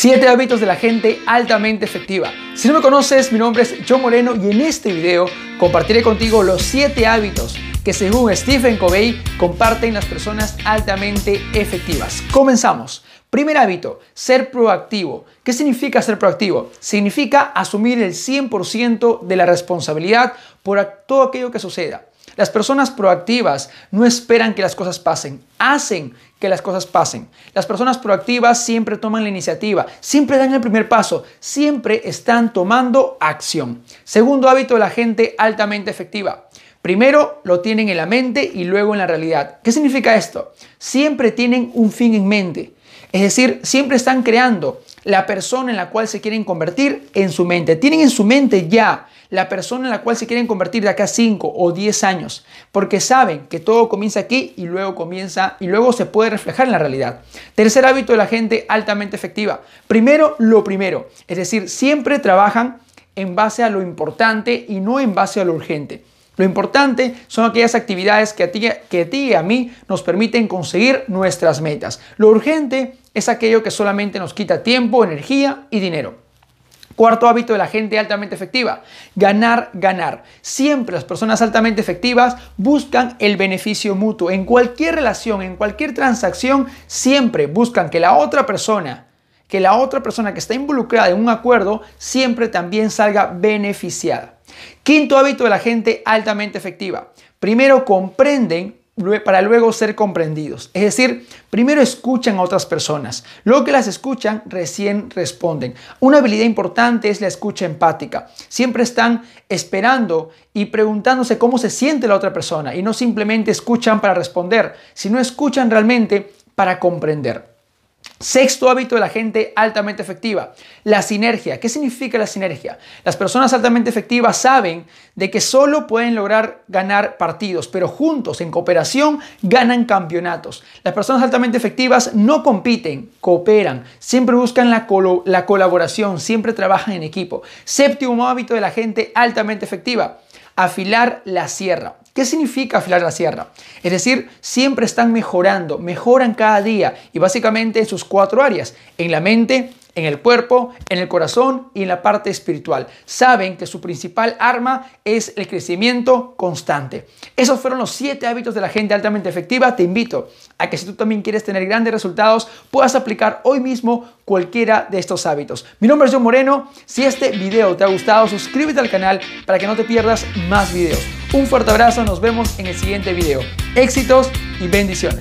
7 hábitos de la gente altamente efectiva. Si no me conoces, mi nombre es John Moreno y en este video compartiré contigo los 7 hábitos que según Stephen Covey comparten las personas altamente efectivas. Comenzamos. Primer hábito, ser proactivo. ¿Qué significa ser proactivo? Significa asumir el 100% de la responsabilidad por todo aquello que suceda. Las personas proactivas no esperan que las cosas pasen, hacen que las cosas pasen. Las personas proactivas siempre toman la iniciativa, siempre dan el primer paso, siempre están tomando acción. Segundo hábito de la gente altamente efectiva. Primero lo tienen en la mente y luego en la realidad. ¿Qué significa esto? Siempre tienen un fin en mente. Es decir, siempre están creando la persona en la cual se quieren convertir en su mente. Tienen en su mente ya la persona en la cual se quieren convertir de acá a 5 o 10 años, porque saben que todo comienza aquí y luego comienza y luego se puede reflejar en la realidad. Tercer hábito de la gente altamente efectiva. Primero, lo primero, es decir, siempre trabajan en base a lo importante y no en base a lo urgente. Lo importante son aquellas actividades que a, ti, que a ti y a mí nos permiten conseguir nuestras metas. Lo urgente es aquello que solamente nos quita tiempo, energía y dinero. Cuarto hábito de la gente altamente efectiva, ganar, ganar. Siempre las personas altamente efectivas buscan el beneficio mutuo. En cualquier relación, en cualquier transacción, siempre buscan que la otra persona, que la otra persona que está involucrada en un acuerdo, siempre también salga beneficiada. Quinto hábito de la gente altamente efectiva. Primero comprenden para luego ser comprendidos. Es decir, primero escuchan a otras personas. Luego que las escuchan, recién responden. Una habilidad importante es la escucha empática. Siempre están esperando y preguntándose cómo se siente la otra persona y no simplemente escuchan para responder, sino escuchan realmente para comprender. Sexto hábito de la gente altamente efectiva, la sinergia. ¿Qué significa la sinergia? Las personas altamente efectivas saben de que solo pueden lograr ganar partidos, pero juntos, en cooperación, ganan campeonatos. Las personas altamente efectivas no compiten, cooperan, siempre buscan la, la colaboración, siempre trabajan en equipo. Séptimo hábito de la gente altamente efectiva, afilar la sierra. ¿Qué significa afilar la sierra? Es decir, siempre están mejorando, mejoran cada día y básicamente en sus cuatro áreas, en la mente, en el cuerpo, en el corazón y en la parte espiritual. Saben que su principal arma es el crecimiento constante. Esos fueron los siete hábitos de la gente altamente efectiva. Te invito a que si tú también quieres tener grandes resultados, puedas aplicar hoy mismo cualquiera de estos hábitos. Mi nombre es John Moreno. Si este video te ha gustado, suscríbete al canal para que no te pierdas más videos. Un fuerte abrazo, nos vemos en el siguiente video. Éxitos y bendiciones.